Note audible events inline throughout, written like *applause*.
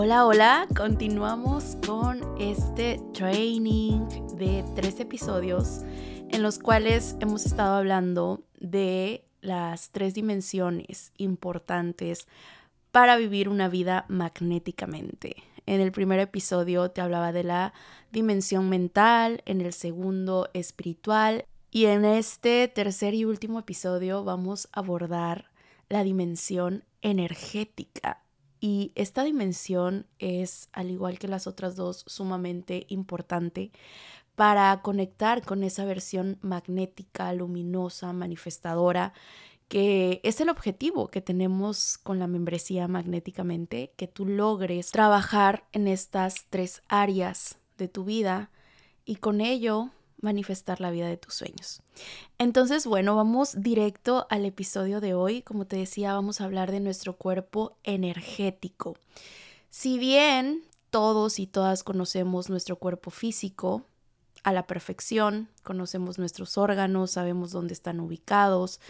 Hola, hola, continuamos con este training de tres episodios en los cuales hemos estado hablando de las tres dimensiones importantes para vivir una vida magnéticamente. En el primer episodio te hablaba de la dimensión mental, en el segundo espiritual y en este tercer y último episodio vamos a abordar la dimensión energética y esta dimensión es, al igual que las otras dos, sumamente importante para conectar con esa versión magnética, luminosa, manifestadora, que es el objetivo que tenemos con la membresía magnéticamente, que tú logres trabajar en estas tres áreas de tu vida y con ello manifestar la vida de tus sueños. Entonces, bueno, vamos directo al episodio de hoy. Como te decía, vamos a hablar de nuestro cuerpo energético. Si bien todos y todas conocemos nuestro cuerpo físico a la perfección, conocemos nuestros órganos, sabemos dónde están ubicados,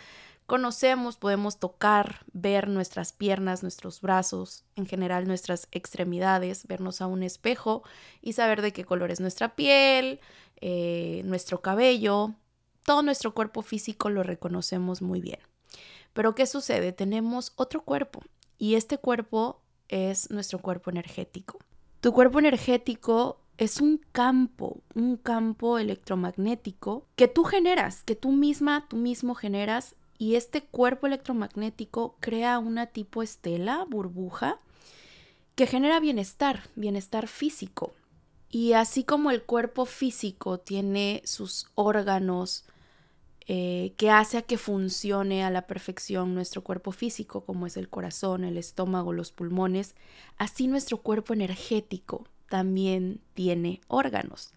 conocemos, podemos tocar, ver nuestras piernas, nuestros brazos, en general nuestras extremidades, vernos a un espejo y saber de qué color es nuestra piel, eh, nuestro cabello, todo nuestro cuerpo físico lo reconocemos muy bien. Pero ¿qué sucede? Tenemos otro cuerpo y este cuerpo es nuestro cuerpo energético. Tu cuerpo energético es un campo, un campo electromagnético que tú generas, que tú misma, tú mismo generas y este cuerpo electromagnético crea una tipo estela, burbuja, que genera bienestar, bienestar físico. Y así como el cuerpo físico tiene sus órganos eh, que hace a que funcione a la perfección nuestro cuerpo físico, como es el corazón, el estómago, los pulmones, así nuestro cuerpo energético también tiene órganos.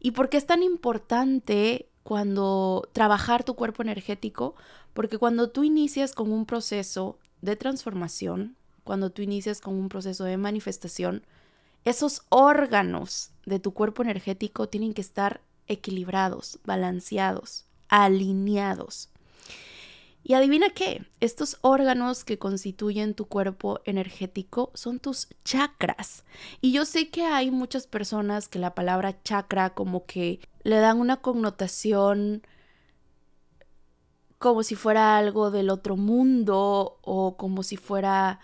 ¿Y por qué es tan importante cuando trabajar tu cuerpo energético? Porque cuando tú inicias con un proceso de transformación, cuando tú inicias con un proceso de manifestación, esos órganos de tu cuerpo energético tienen que estar equilibrados, balanceados, alineados. Y adivina qué, estos órganos que constituyen tu cuerpo energético son tus chakras. Y yo sé que hay muchas personas que la palabra chakra como que le dan una connotación como si fuera algo del otro mundo o como si fuera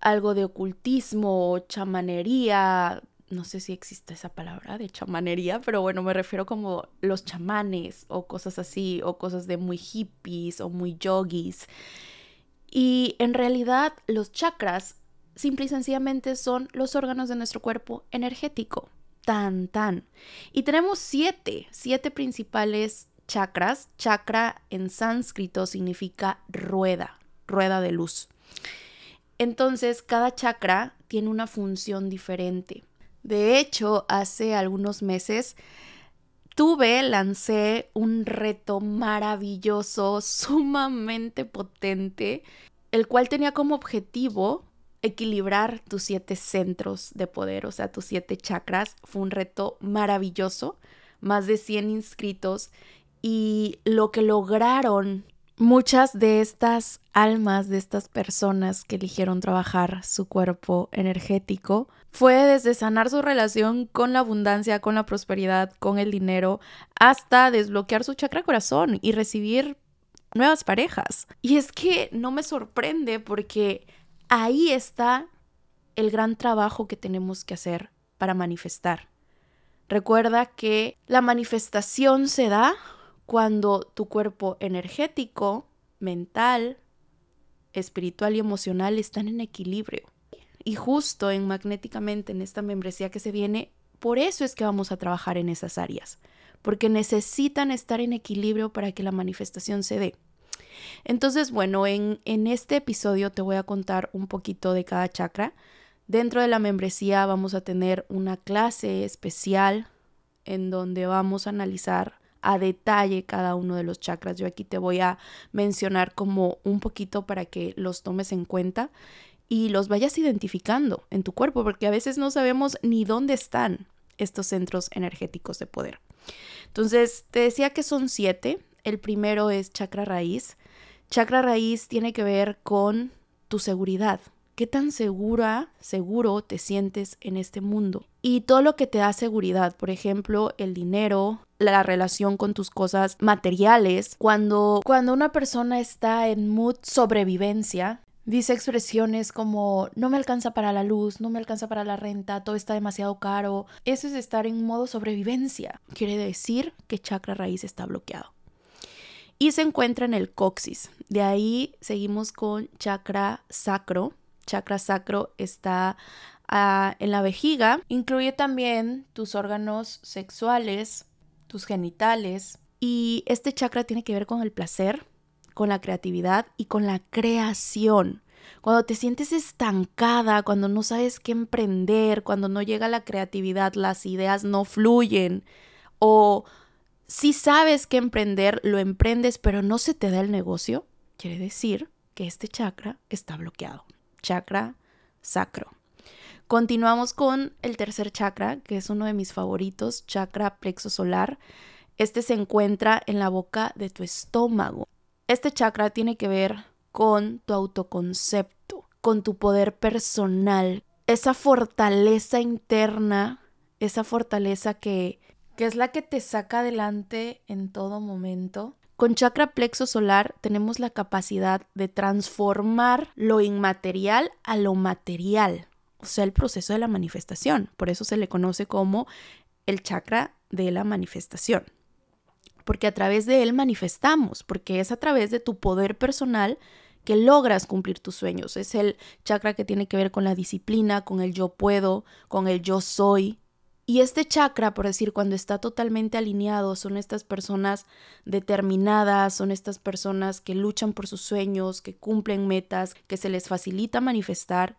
algo de ocultismo o chamanería, no sé si existe esa palabra de chamanería, pero bueno, me refiero como los chamanes o cosas así, o cosas de muy hippies o muy yogis. Y en realidad los chakras simple y sencillamente son los órganos de nuestro cuerpo energético. Tan, tan. Y tenemos siete, siete principales chakras. Chakra en sánscrito significa rueda, rueda de luz. Entonces, cada chakra tiene una función diferente. De hecho, hace algunos meses tuve, lancé un reto maravilloso, *laughs* sumamente potente, el cual tenía como objetivo equilibrar tus siete centros de poder, o sea, tus siete chakras. Fue un reto maravilloso, más de 100 inscritos y lo que lograron Muchas de estas almas, de estas personas que eligieron trabajar su cuerpo energético, fue desde sanar su relación con la abundancia, con la prosperidad, con el dinero, hasta desbloquear su chakra corazón y recibir nuevas parejas. Y es que no me sorprende porque ahí está el gran trabajo que tenemos que hacer para manifestar. Recuerda que la manifestación se da cuando tu cuerpo energético, mental, espiritual y emocional están en equilibrio. Y justo en magnéticamente, en esta membresía que se viene, por eso es que vamos a trabajar en esas áreas, porque necesitan estar en equilibrio para que la manifestación se dé. Entonces, bueno, en, en este episodio te voy a contar un poquito de cada chakra. Dentro de la membresía vamos a tener una clase especial en donde vamos a analizar a detalle cada uno de los chakras. Yo aquí te voy a mencionar como un poquito para que los tomes en cuenta y los vayas identificando en tu cuerpo, porque a veces no sabemos ni dónde están estos centros energéticos de poder. Entonces, te decía que son siete. El primero es chakra raíz. Chakra raíz tiene que ver con tu seguridad, qué tan segura, seguro te sientes en este mundo. Y todo lo que te da seguridad, por ejemplo, el dinero, la relación con tus cosas materiales. Cuando, cuando una persona está en mood sobrevivencia, dice expresiones como no me alcanza para la luz, no me alcanza para la renta, todo está demasiado caro. Eso es estar en modo sobrevivencia. Quiere decir que chakra raíz está bloqueado. Y se encuentra en el coxis. De ahí seguimos con chakra sacro chakra sacro está ah, en la vejiga. Incluye también tus órganos sexuales, tus genitales. Y este chakra tiene que ver con el placer, con la creatividad y con la creación. Cuando te sientes estancada, cuando no sabes qué emprender, cuando no llega la creatividad, las ideas no fluyen o si sabes qué emprender, lo emprendes pero no se te da el negocio, quiere decir que este chakra está bloqueado chakra sacro. Continuamos con el tercer chakra, que es uno de mis favoritos, chakra plexo solar. Este se encuentra en la boca de tu estómago. Este chakra tiene que ver con tu autoconcepto, con tu poder personal, esa fortaleza interna, esa fortaleza que, que es la que te saca adelante en todo momento, con chakra plexo solar tenemos la capacidad de transformar lo inmaterial a lo material, o sea, el proceso de la manifestación. Por eso se le conoce como el chakra de la manifestación. Porque a través de él manifestamos, porque es a través de tu poder personal que logras cumplir tus sueños. Es el chakra que tiene que ver con la disciplina, con el yo puedo, con el yo soy, y este chakra, por decir, cuando está totalmente alineado, son estas personas determinadas, son estas personas que luchan por sus sueños, que cumplen metas, que se les facilita manifestar.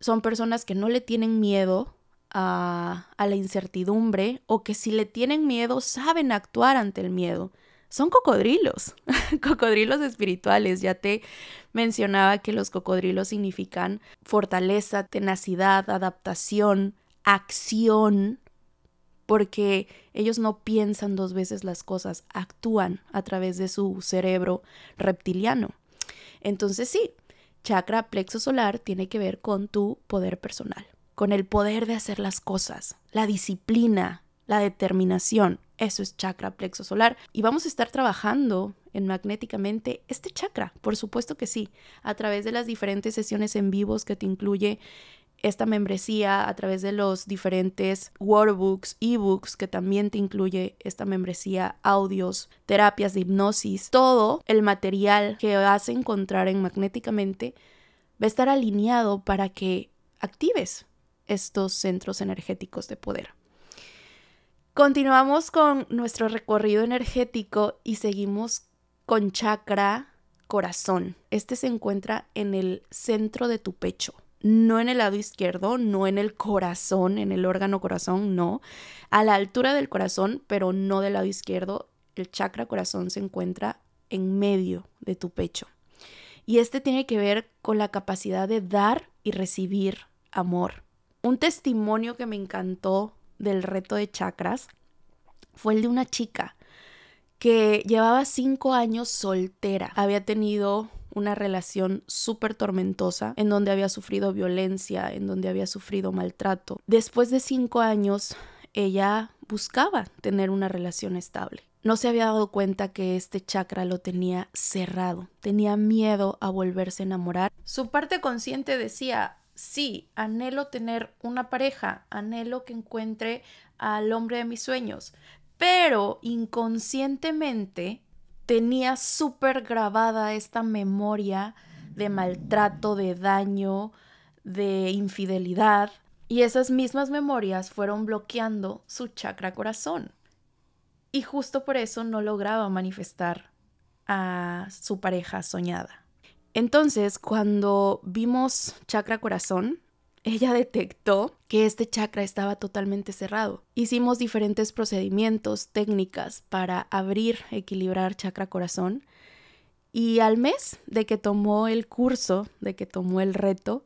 Son personas que no le tienen miedo a, a la incertidumbre o que si le tienen miedo saben actuar ante el miedo. Son cocodrilos, *laughs* cocodrilos espirituales. Ya te mencionaba que los cocodrilos significan fortaleza, tenacidad, adaptación, acción, porque ellos no piensan dos veces las cosas, actúan a través de su cerebro reptiliano. Entonces sí, chakra plexo solar tiene que ver con tu poder personal, con el poder de hacer las cosas, la disciplina, la determinación. Eso es chakra plexo solar. Y vamos a estar trabajando en magnéticamente este chakra, por supuesto que sí, a través de las diferentes sesiones en vivos que te incluye esta membresía a través de los diferentes workbooks, ebooks que también te incluye esta membresía, audios, terapias de hipnosis, todo el material que vas a encontrar en Magnéticamente va a estar alineado para que actives estos centros energéticos de poder. Continuamos con nuestro recorrido energético y seguimos con chakra corazón. Este se encuentra en el centro de tu pecho no en el lado izquierdo, no en el corazón, en el órgano corazón, no, a la altura del corazón, pero no del lado izquierdo. El chakra corazón se encuentra en medio de tu pecho. Y este tiene que ver con la capacidad de dar y recibir amor. Un testimonio que me encantó del reto de chakras fue el de una chica que llevaba cinco años soltera. Había tenido una relación súper tormentosa, en donde había sufrido violencia, en donde había sufrido maltrato. Después de cinco años, ella buscaba tener una relación estable. No se había dado cuenta que este chakra lo tenía cerrado, tenía miedo a volverse a enamorar. Su parte consciente decía, sí, anhelo tener una pareja, anhelo que encuentre al hombre de mis sueños, pero inconscientemente tenía súper grabada esta memoria de maltrato, de daño, de infidelidad, y esas mismas memorias fueron bloqueando su chakra corazón. Y justo por eso no lograba manifestar a su pareja soñada. Entonces, cuando vimos chakra corazón, ella detectó que este chakra estaba totalmente cerrado. Hicimos diferentes procedimientos, técnicas para abrir, equilibrar chakra corazón. Y al mes de que tomó el curso, de que tomó el reto,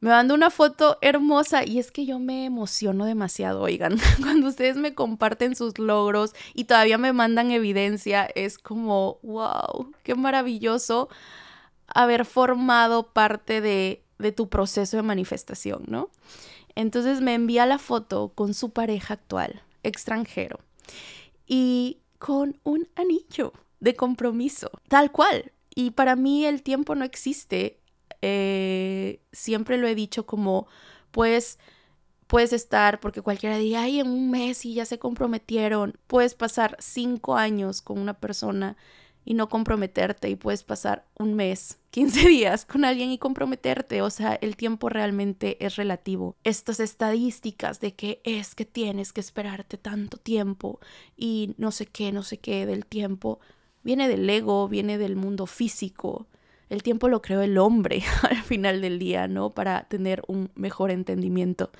me mandó una foto hermosa y es que yo me emociono demasiado, oigan, *laughs* cuando ustedes me comparten sus logros y todavía me mandan evidencia, es como, wow, qué maravilloso haber formado parte de de tu proceso de manifestación, ¿no? Entonces me envía la foto con su pareja actual, extranjero, y con un anillo de compromiso, tal cual. Y para mí el tiempo no existe. Eh, siempre lo he dicho como, pues, puedes estar, porque cualquiera diría, ay, en un mes y ya se comprometieron. Puedes pasar cinco años con una persona y no comprometerte y puedes pasar un mes, *laughs* 15 días con alguien y comprometerte. O sea, el tiempo realmente es relativo. Estas estadísticas de que es que tienes que esperarte tanto tiempo y no sé qué, no sé qué del tiempo, viene del ego, viene del mundo físico. El tiempo lo creó el hombre *laughs* al final del día, ¿no? Para tener un mejor entendimiento.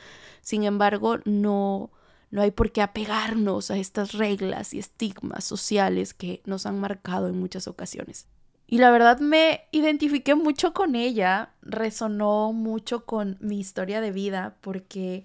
Sin embargo, no no hay por qué apegarnos a estas reglas y estigmas sociales que nos han marcado en muchas ocasiones. Y la verdad me identifiqué mucho con ella, resonó mucho con mi historia de vida, porque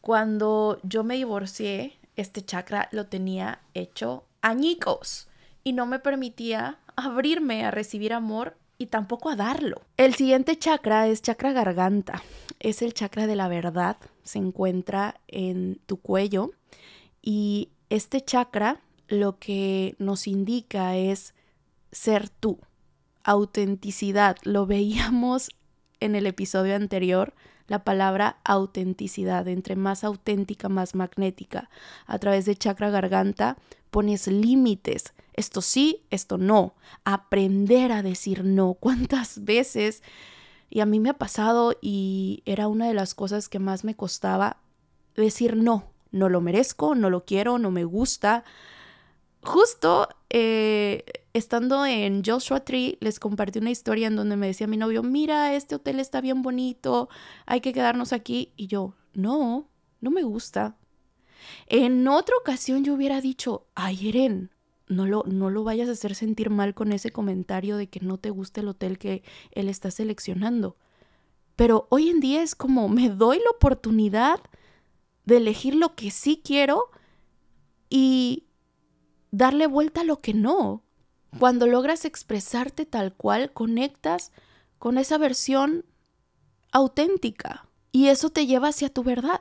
cuando yo me divorcié, este chakra lo tenía hecho añicos y no me permitía abrirme a recibir amor y tampoco a darlo. El siguiente chakra es chakra garganta, es el chakra de la verdad, se encuentra en tu cuello y este chakra lo que nos indica es ser tú, autenticidad. Lo veíamos en el episodio anterior, la palabra autenticidad, entre más auténtica, más magnética. A través de chakra garganta pones límites, esto sí, esto no, aprender a decir no. ¿Cuántas *laughs* veces y a mí me ha pasado y era una de las cosas que más me costaba decir no, no lo merezco, no lo quiero, no me gusta. Justo eh, estando en Joshua Tree, les compartí una historia en donde me decía mi novio, mira, este hotel está bien bonito, hay que quedarnos aquí. Y yo, no, no me gusta. En otra ocasión yo hubiera dicho, ay, Eren, no lo, no lo vayas a hacer sentir mal con ese comentario de que no te gusta el hotel que él está seleccionando. Pero hoy en día es como me doy la oportunidad de elegir lo que sí quiero y darle vuelta a lo que no. Cuando logras expresarte tal cual, conectas con esa versión auténtica y eso te lleva hacia tu verdad.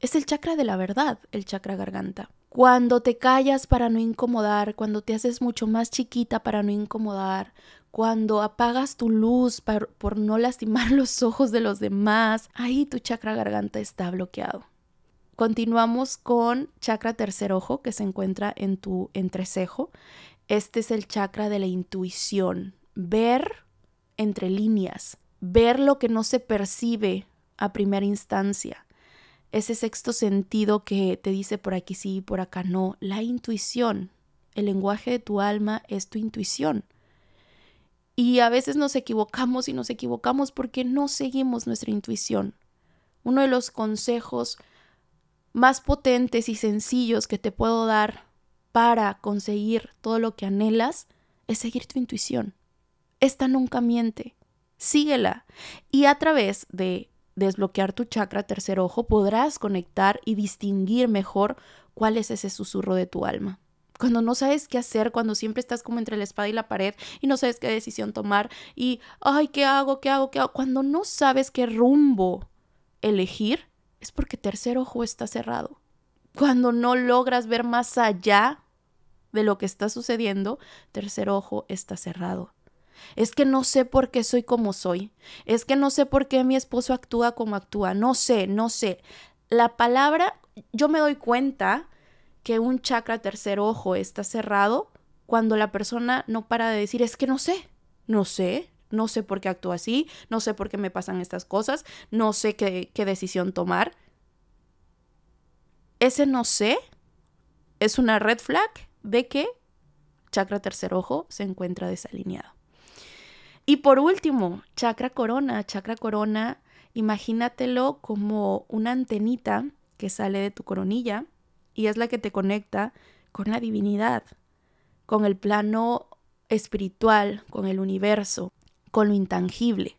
Es el chakra de la verdad, el chakra garganta. Cuando te callas para no incomodar, cuando te haces mucho más chiquita para no incomodar, cuando apagas tu luz por, no lastimar *laughs* los ojos de los demás, ahí tu chakra garganta está bloqueado. Continuamos con chakra tercer ojo que se encuentra en tu entrecejo. Este es el chakra de la intuición, ver entre líneas, ver lo que no se percibe a primera instancia ese sexto sentido que te dice por aquí sí, por acá no, la intuición. El lenguaje de tu alma es tu intuición. Y a veces nos equivocamos y nos equivocamos porque no seguimos nuestra intuición. Uno de los consejos más potentes y sencillos que te puedo dar para conseguir todo lo que anhelas es seguir tu intuición. Esta nunca miente. Síguela. Y a través de desbloquear tu chakra tercer ojo, podrás conectar y distinguir mejor cuál es ese susurro de tu alma. Cuando no sabes qué hacer, cuando siempre estás como entre la espada y la pared y no sabes qué decisión tomar y, ay, ¿qué hago? ¿Qué hago? ¿Qué hago? Cuando no sabes qué rumbo elegir, es porque tercer ojo está cerrado. Cuando no logras ver más allá de lo que está sucediendo, tercer ojo está cerrado. Es que no sé por qué soy como soy. Es que no sé por qué mi esposo actúa como actúa. No sé, no sé. La palabra, yo me doy cuenta que un chakra tercer ojo está cerrado cuando la persona no para de decir, es que no sé, no sé, no sé por qué actúa así, no sé por qué me pasan estas cosas, no sé qué, qué decisión tomar. Ese no sé es una red flag de que chakra tercer ojo se encuentra desalineado. Y por último, chakra corona. Chakra corona, imagínatelo como una antenita que sale de tu coronilla y es la que te conecta con la divinidad, con el plano espiritual, con el universo, con lo intangible.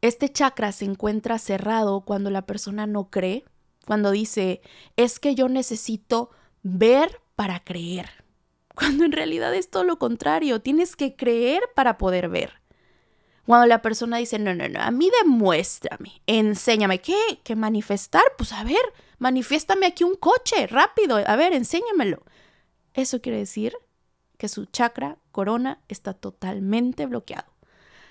Este chakra se encuentra cerrado cuando la persona no cree, cuando dice, es que yo necesito ver para creer *laughs* cuando en realidad es todo lo contrario, tienes que creer para poder ver. Cuando la persona dice, no, no, no, a mí demuéstrame, enséñame, ¿qué? ¿Qué manifestar? Pues a ver, manifiéstame aquí un coche, rápido, a ver, enséñamelo. Eso quiere decir que su chakra corona está totalmente bloqueado.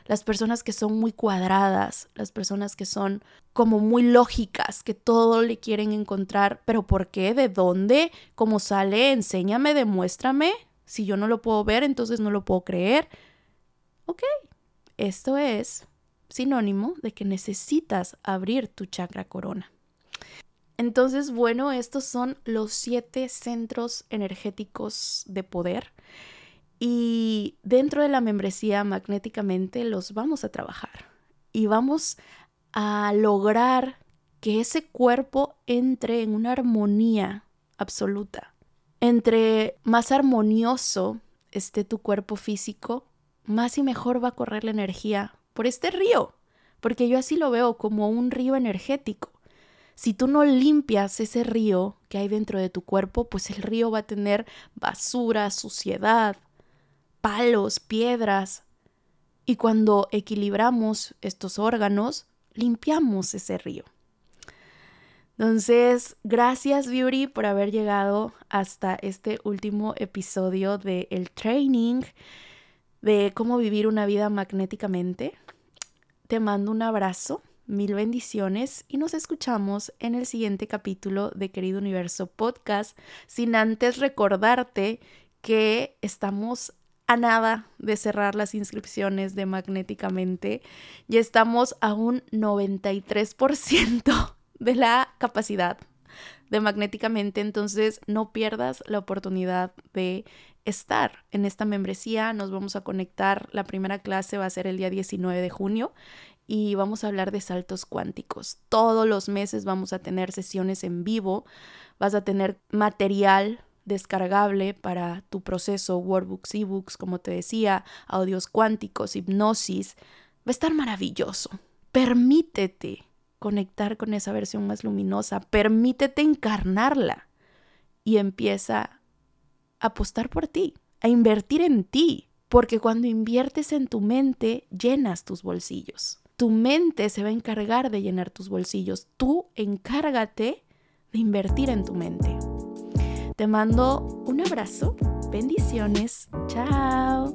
Las personas que son muy cuadradas, las personas que son como muy lógicas, que todo le quieren encontrar, pero ¿por qué? ¿De dónde? ¿Cómo sale? Enséñame, demuéstrame. Si yo no lo puedo ver, entonces no lo puedo creer. Ok, esto es sinónimo de que necesitas abrir tu chakra corona. Entonces, bueno, estos son los siete centros energéticos de poder y dentro de la membresía magnéticamente los vamos a trabajar y vamos a lograr que ese cuerpo entre en una armonía absoluta. Entre más armonioso esté tu cuerpo físico, más y mejor va a correr la energía por este río, porque yo así lo veo como un río energético. Si tú no limpias ese río que hay dentro de tu cuerpo, pues el río va a tener basura, suciedad, palos, piedras. Y cuando equilibramos estos órganos, limpiamos ese río. Entonces, gracias Beauty por haber llegado hasta este último episodio del el training de cómo vivir una vida magnéticamente. Te mando un abrazo, mil bendiciones y nos escuchamos en el siguiente capítulo de Querido Universo Podcast, sin antes recordarte que estamos a nada de cerrar las inscripciones de Magnéticamente. Ya estamos a un 93% de la capacidad de Magnéticamente, entonces no pierdas la oportunidad de estar en esta membresía. Nos vamos a conectar, la primera clase va a ser el día 19 de junio y vamos a hablar de saltos cuánticos. Todos los meses vamos a tener sesiones en vivo, vas a tener material descargable para tu proceso, workbooks, ebooks, como te decía, audios cuánticos, hipnosis. Va a estar maravilloso. Permítete conectar con esa versión más luminosa, permítete encarnarla y empieza a apostar por ti, a invertir en ti, porque cuando inviertes en tu mente, llenas tus bolsillos. Tu mente se va a encargar de llenar tus bolsillos. Tú encárgate de invertir en tu mente. Te mando un abrazo, bendiciones, chao.